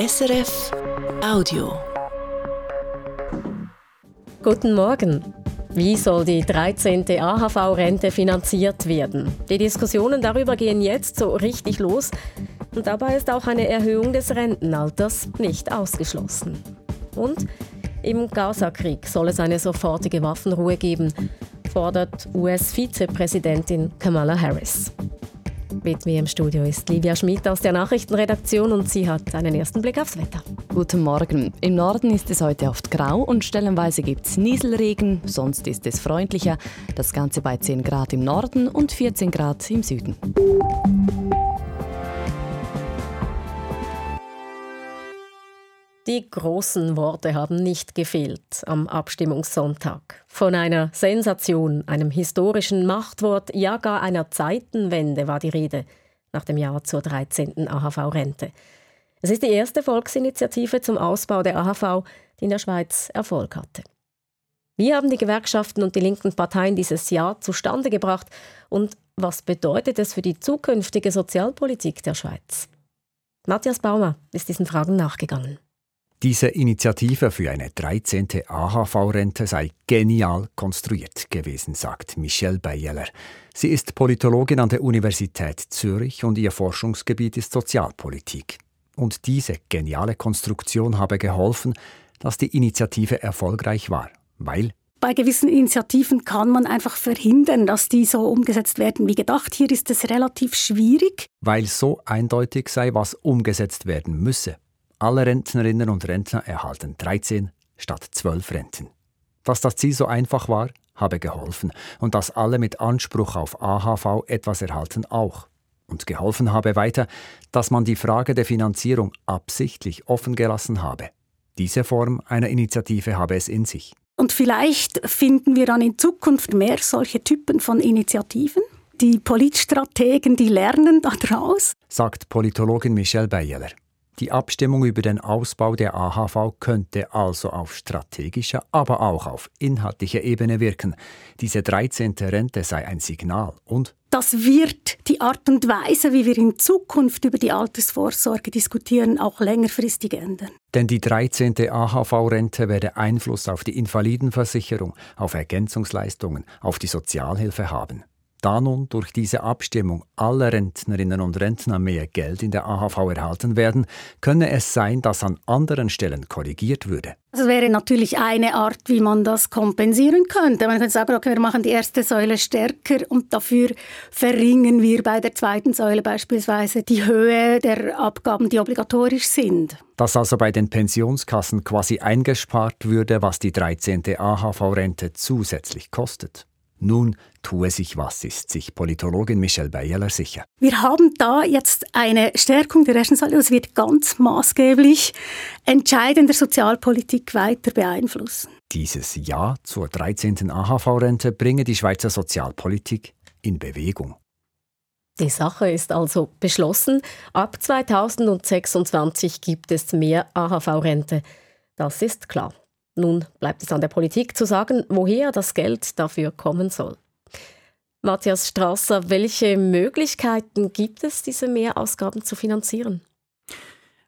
SRF Audio. Guten Morgen. Wie soll die 13. AHV-Rente finanziert werden? Die Diskussionen darüber gehen jetzt so richtig los. Und dabei ist auch eine Erhöhung des Rentenalters nicht ausgeschlossen. Und im Gaza-Krieg soll es eine sofortige Waffenruhe geben, fordert US-Vizepräsidentin Kamala Harris. Mit mir im Studio ist Livia Schmidt aus der Nachrichtenredaktion und sie hat einen ersten Blick aufs Wetter. Guten Morgen. Im Norden ist es heute oft grau und stellenweise gibt es Nieselregen, sonst ist es freundlicher. Das Ganze bei 10 Grad im Norden und 14 Grad im Süden. Die großen Worte haben nicht gefehlt am Abstimmungssonntag. Von einer Sensation, einem historischen Machtwort, ja gar einer Zeitenwende war die Rede nach dem Jahr zur 13. AHV-Rente. Es ist die erste Volksinitiative zum Ausbau der AHV, die in der Schweiz Erfolg hatte. Wie haben die Gewerkschaften und die linken Parteien dieses Jahr zustande gebracht und was bedeutet es für die zukünftige Sozialpolitik der Schweiz? Matthias Baumer ist diesen Fragen nachgegangen. Diese Initiative für eine 13. AHV-Rente sei genial konstruiert gewesen, sagt Michelle Beyeler. Sie ist Politologin an der Universität Zürich und ihr Forschungsgebiet ist Sozialpolitik. Und diese geniale Konstruktion habe geholfen, dass die Initiative erfolgreich war, weil bei gewissen Initiativen kann man einfach verhindern, dass die so umgesetzt werden wie gedacht. Hier ist es relativ schwierig. Weil so eindeutig sei, was umgesetzt werden müsse. Alle Rentnerinnen und Rentner erhalten 13 statt 12 Renten. Dass das Ziel so einfach war, habe geholfen und dass alle mit Anspruch auf AHV etwas erhalten auch. Und geholfen habe weiter, dass man die Frage der Finanzierung absichtlich offen gelassen habe. Diese Form einer Initiative habe es in sich. Und vielleicht finden wir dann in Zukunft mehr solche Typen von Initiativen. Die Politstrategen, die lernen daraus, sagt Politologin Michelle Beyeler. Die Abstimmung über den Ausbau der AHV könnte also auf strategischer, aber auch auf inhaltlicher Ebene wirken. Diese 13. Rente sei ein Signal und das wird die Art und Weise, wie wir in Zukunft über die Altersvorsorge diskutieren, auch längerfristig ändern. Denn die 13. AHV-Rente werde Einfluss auf die Invalidenversicherung, auf Ergänzungsleistungen, auf die Sozialhilfe haben. Da nun durch diese Abstimmung alle Rentnerinnen und Rentner mehr Geld in der AHV erhalten werden, könne es sein, dass an anderen Stellen korrigiert würde. Das wäre natürlich eine Art, wie man das kompensieren könnte. Man könnte sagen, okay, wir machen die erste Säule stärker und dafür verringern wir bei der zweiten Säule beispielsweise die Höhe der Abgaben, die obligatorisch sind. Dass also bei den Pensionskassen quasi eingespart würde, was die 13. AHV-Rente zusätzlich kostet. Nun tue sich was, ist sich Politologin Michelle Beyeler sicher. Wir haben da jetzt eine Stärkung der Säule. Das wird ganz maßgeblich entscheidende Sozialpolitik weiter beeinflussen. Dieses Ja zur 13. AHV-Rente bringe die Schweizer Sozialpolitik in Bewegung. Die Sache ist also beschlossen. Ab 2026 gibt es mehr AHV-Rente. Das ist klar. Nun bleibt es an der Politik zu sagen, woher das Geld dafür kommen soll. Matthias Strasser, welche Möglichkeiten gibt es, diese Mehrausgaben zu finanzieren?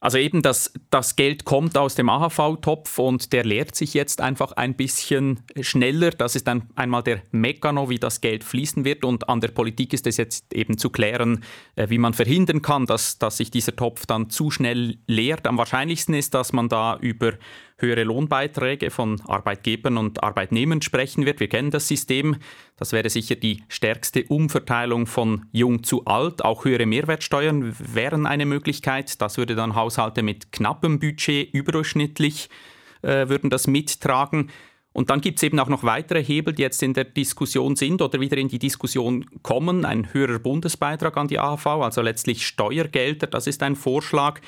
Also eben, das, das Geld kommt aus dem AHV-Topf und der leert sich jetzt einfach ein bisschen schneller. Das ist dann einmal der Mekano, wie das Geld fließen wird. Und an der Politik ist es jetzt eben zu klären, äh, wie man verhindern kann, dass, dass sich dieser Topf dann zu schnell leert. Am wahrscheinlichsten ist, dass man da über höhere Lohnbeiträge von Arbeitgebern und Arbeitnehmern sprechen wird. Wir kennen das System. Das wäre sicher die stärkste Umverteilung von jung zu alt. Auch höhere Mehrwertsteuern wären eine Möglichkeit. Das würde dann Haushalte mit knappem Budget überdurchschnittlich äh, würden das mittragen. Und dann gibt es eben auch noch weitere Hebel, die jetzt in der Diskussion sind oder wieder in die Diskussion kommen. Ein höherer Bundesbeitrag an die AHV, also letztlich Steuergelder, das ist ein Vorschlag.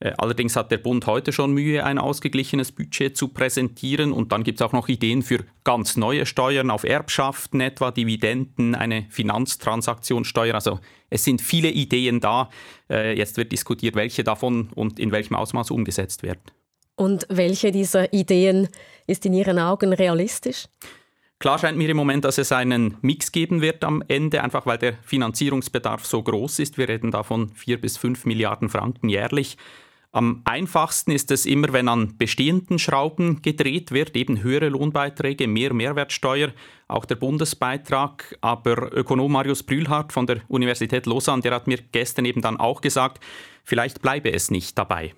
Äh, allerdings hat der Bund heute schon Mühe, ein ausgeglichenes Budget zu präsentieren. Und dann gibt es auch noch Ideen für ganz neue Steuern auf Erbschaften, etwa Dividenden, eine Finanztransaktionssteuer. Also es sind viele Ideen da. Äh, jetzt wird diskutiert, welche davon und in welchem Ausmaß umgesetzt werden. Und welche dieser Ideen ist in Ihren Augen realistisch? Klar scheint mir im Moment, dass es einen Mix geben wird am Ende, einfach weil der Finanzierungsbedarf so groß ist. Wir reden da von vier bis fünf Milliarden Franken jährlich. Am einfachsten ist es immer, wenn an bestehenden Schrauben gedreht wird, eben höhere Lohnbeiträge, mehr Mehrwertsteuer, auch der Bundesbeitrag. Aber Ökonom Marius Brühlhardt von der Universität Lausanne, der hat mir gestern eben dann auch gesagt, vielleicht bleibe es nicht dabei.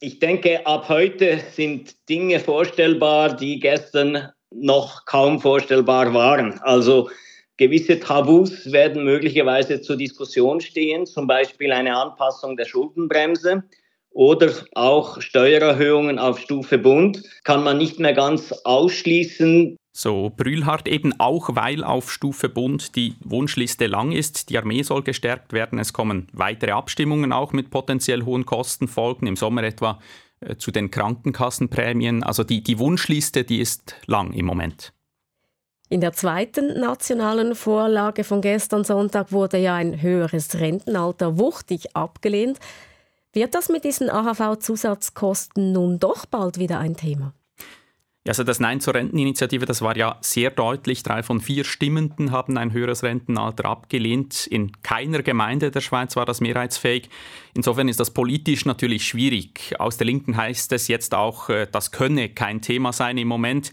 Ich denke, ab heute sind Dinge vorstellbar, die gestern noch kaum vorstellbar waren. Also gewisse Tabus werden möglicherweise zur Diskussion stehen, zum Beispiel eine Anpassung der Schuldenbremse oder auch Steuererhöhungen auf Stufe Bund kann man nicht mehr ganz ausschließen. So Brühlhardt eben auch, weil auf Stufe Bund die Wunschliste lang ist. Die Armee soll gestärkt werden. Es kommen weitere Abstimmungen auch mit potenziell hohen Kosten folgen. Im Sommer etwa äh, zu den Krankenkassenprämien. Also die, die Wunschliste, die ist lang im Moment. In der zweiten nationalen Vorlage von gestern Sonntag wurde ja ein höheres Rentenalter wuchtig abgelehnt. Wird das mit diesen AHV-Zusatzkosten nun doch bald wieder ein Thema? Also das Nein zur Renteninitiative, das war ja sehr deutlich. Drei von vier Stimmenden haben ein höheres Rentenalter abgelehnt. In keiner Gemeinde der Schweiz war das mehrheitsfähig. Insofern ist das politisch natürlich schwierig. Aus der Linken heißt es jetzt auch, äh, das könne kein Thema sein im Moment.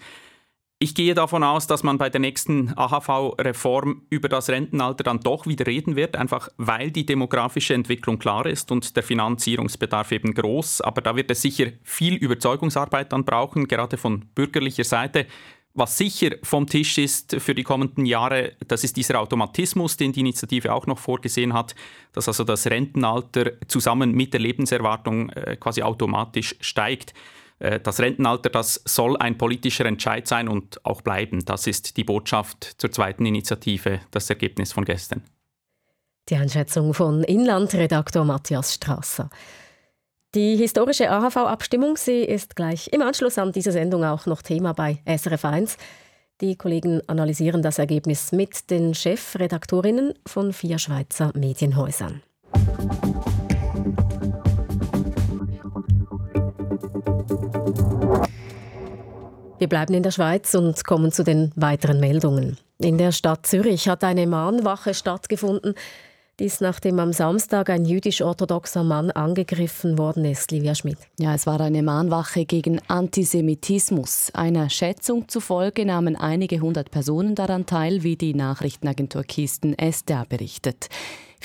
Ich gehe davon aus, dass man bei der nächsten AHV-Reform über das Rentenalter dann doch wieder reden wird, einfach weil die demografische Entwicklung klar ist und der Finanzierungsbedarf eben groß. Aber da wird es sicher viel Überzeugungsarbeit dann brauchen, gerade von bürgerlicher Seite. Was sicher vom Tisch ist für die kommenden Jahre, das ist dieser Automatismus, den die Initiative auch noch vorgesehen hat, dass also das Rentenalter zusammen mit der Lebenserwartung äh, quasi automatisch steigt. Äh, das Rentenalter, das soll ein politischer Entscheid sein und auch bleiben. Das ist die Botschaft zur zweiten Initiative, das Ergebnis von gestern. Die Einschätzung von Inlandredaktor Matthias Strasser. Die historische AHV-Abstimmung, sie ist gleich im Anschluss an diese Sendung auch noch Thema bei SRF 1. Die Kollegen analysieren das Ergebnis mit den Chefredaktorinnen von vier Schweizer Medienhäusern. Wir bleiben in der Schweiz und kommen zu den weiteren Meldungen. In der Stadt Zürich hat eine Mahnwache stattgefunden. Dies nachdem am Samstag ein jüdisch-orthodoxer Mann angegriffen worden ist, Livia Schmidt. Ja, es war eine Mahnwache gegen Antisemitismus. Einer Schätzung zufolge nahmen einige hundert Personen daran teil, wie die Nachrichtenagentur Kisten SDA berichtet.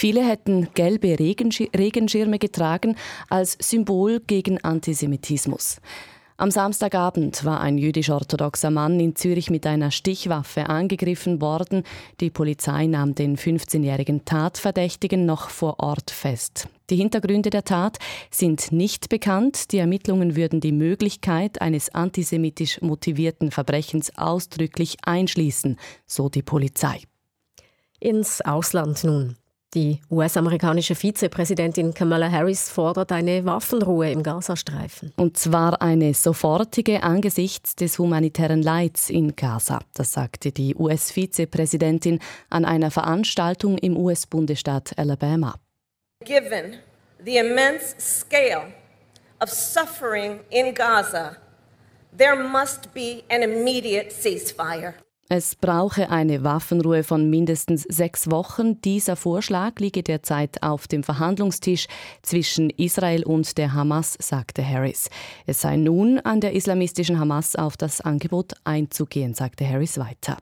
Viele hätten gelbe Regenschirme getragen als Symbol gegen Antisemitismus. Am Samstagabend war ein jüdisch-orthodoxer Mann in Zürich mit einer Stichwaffe angegriffen worden. Die Polizei nahm den 15-jährigen Tatverdächtigen noch vor Ort fest. Die Hintergründe der Tat sind nicht bekannt. Die Ermittlungen würden die Möglichkeit eines antisemitisch motivierten Verbrechens ausdrücklich einschließen, so die Polizei. Ins Ausland nun. Die US-amerikanische Vizepräsidentin Kamala Harris fordert eine Waffenruhe im Gazastreifen. Und zwar eine sofortige angesichts des humanitären Leids in Gaza. Das sagte die US-Vizepräsidentin an einer Veranstaltung im US-Bundesstaat Alabama. Given the immense scale of suffering in Gaza, there must be an immediate ceasefire. Es brauche eine Waffenruhe von mindestens sechs Wochen. Dieser Vorschlag liege derzeit auf dem Verhandlungstisch zwischen Israel und der Hamas, sagte Harris. Es sei nun an der islamistischen Hamas auf das Angebot einzugehen, sagte Harris weiter.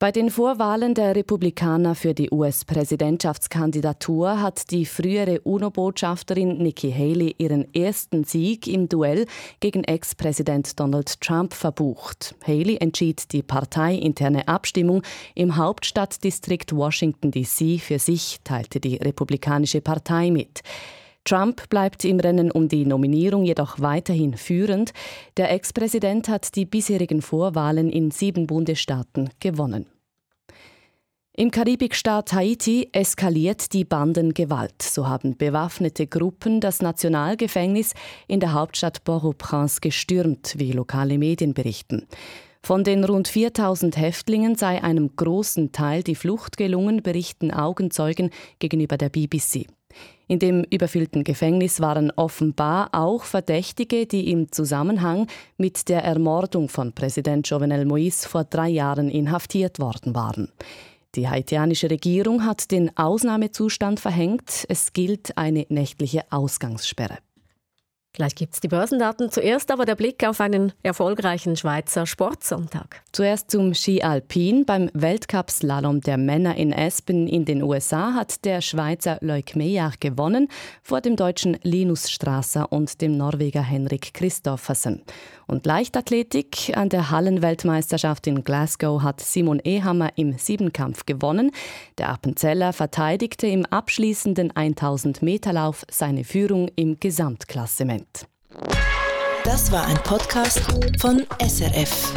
Bei den Vorwahlen der Republikaner für die US-Präsidentschaftskandidatur hat die frühere UNO-Botschafterin Nikki Haley ihren ersten Sieg im Duell gegen Ex-Präsident Donald Trump verbucht. Haley entschied die parteiinterne Abstimmung im Hauptstadtdistrikt Washington DC für sich, teilte die Republikanische Partei mit. Trump bleibt im Rennen um die Nominierung jedoch weiterhin führend. Der Ex-Präsident hat die bisherigen Vorwahlen in sieben Bundesstaaten gewonnen. Im Karibikstaat Haiti eskaliert die Bandengewalt. So haben bewaffnete Gruppen das Nationalgefängnis in der Hauptstadt Port-au-Prince gestürmt, wie lokale Medien berichten. Von den rund 4000 Häftlingen sei einem großen Teil die Flucht gelungen, berichten Augenzeugen gegenüber der BBC. In dem überfüllten Gefängnis waren offenbar auch Verdächtige, die im Zusammenhang mit der Ermordung von Präsident Jovenel Moïse vor drei Jahren inhaftiert worden waren. Die haitianische Regierung hat den Ausnahmezustand verhängt. Es gilt eine nächtliche Ausgangssperre. Gleich es die Börsendaten. Zuerst aber der Blick auf einen erfolgreichen Schweizer Sportsonntag. Zuerst zum Ski Alpin. Beim Weltcup-Slalom der Männer in Aspen in den USA hat der Schweizer Leuk Meyer gewonnen vor dem deutschen Linus Strasser und dem Norweger Henrik Christoffersen. Und Leichtathletik an der Hallenweltmeisterschaft in Glasgow hat Simon Ehammer im Siebenkampf gewonnen. Der Appenzeller verteidigte im abschließenden 1000 Meter Lauf seine Führung im Gesamtklassement. Das war ein Podcast von SRF.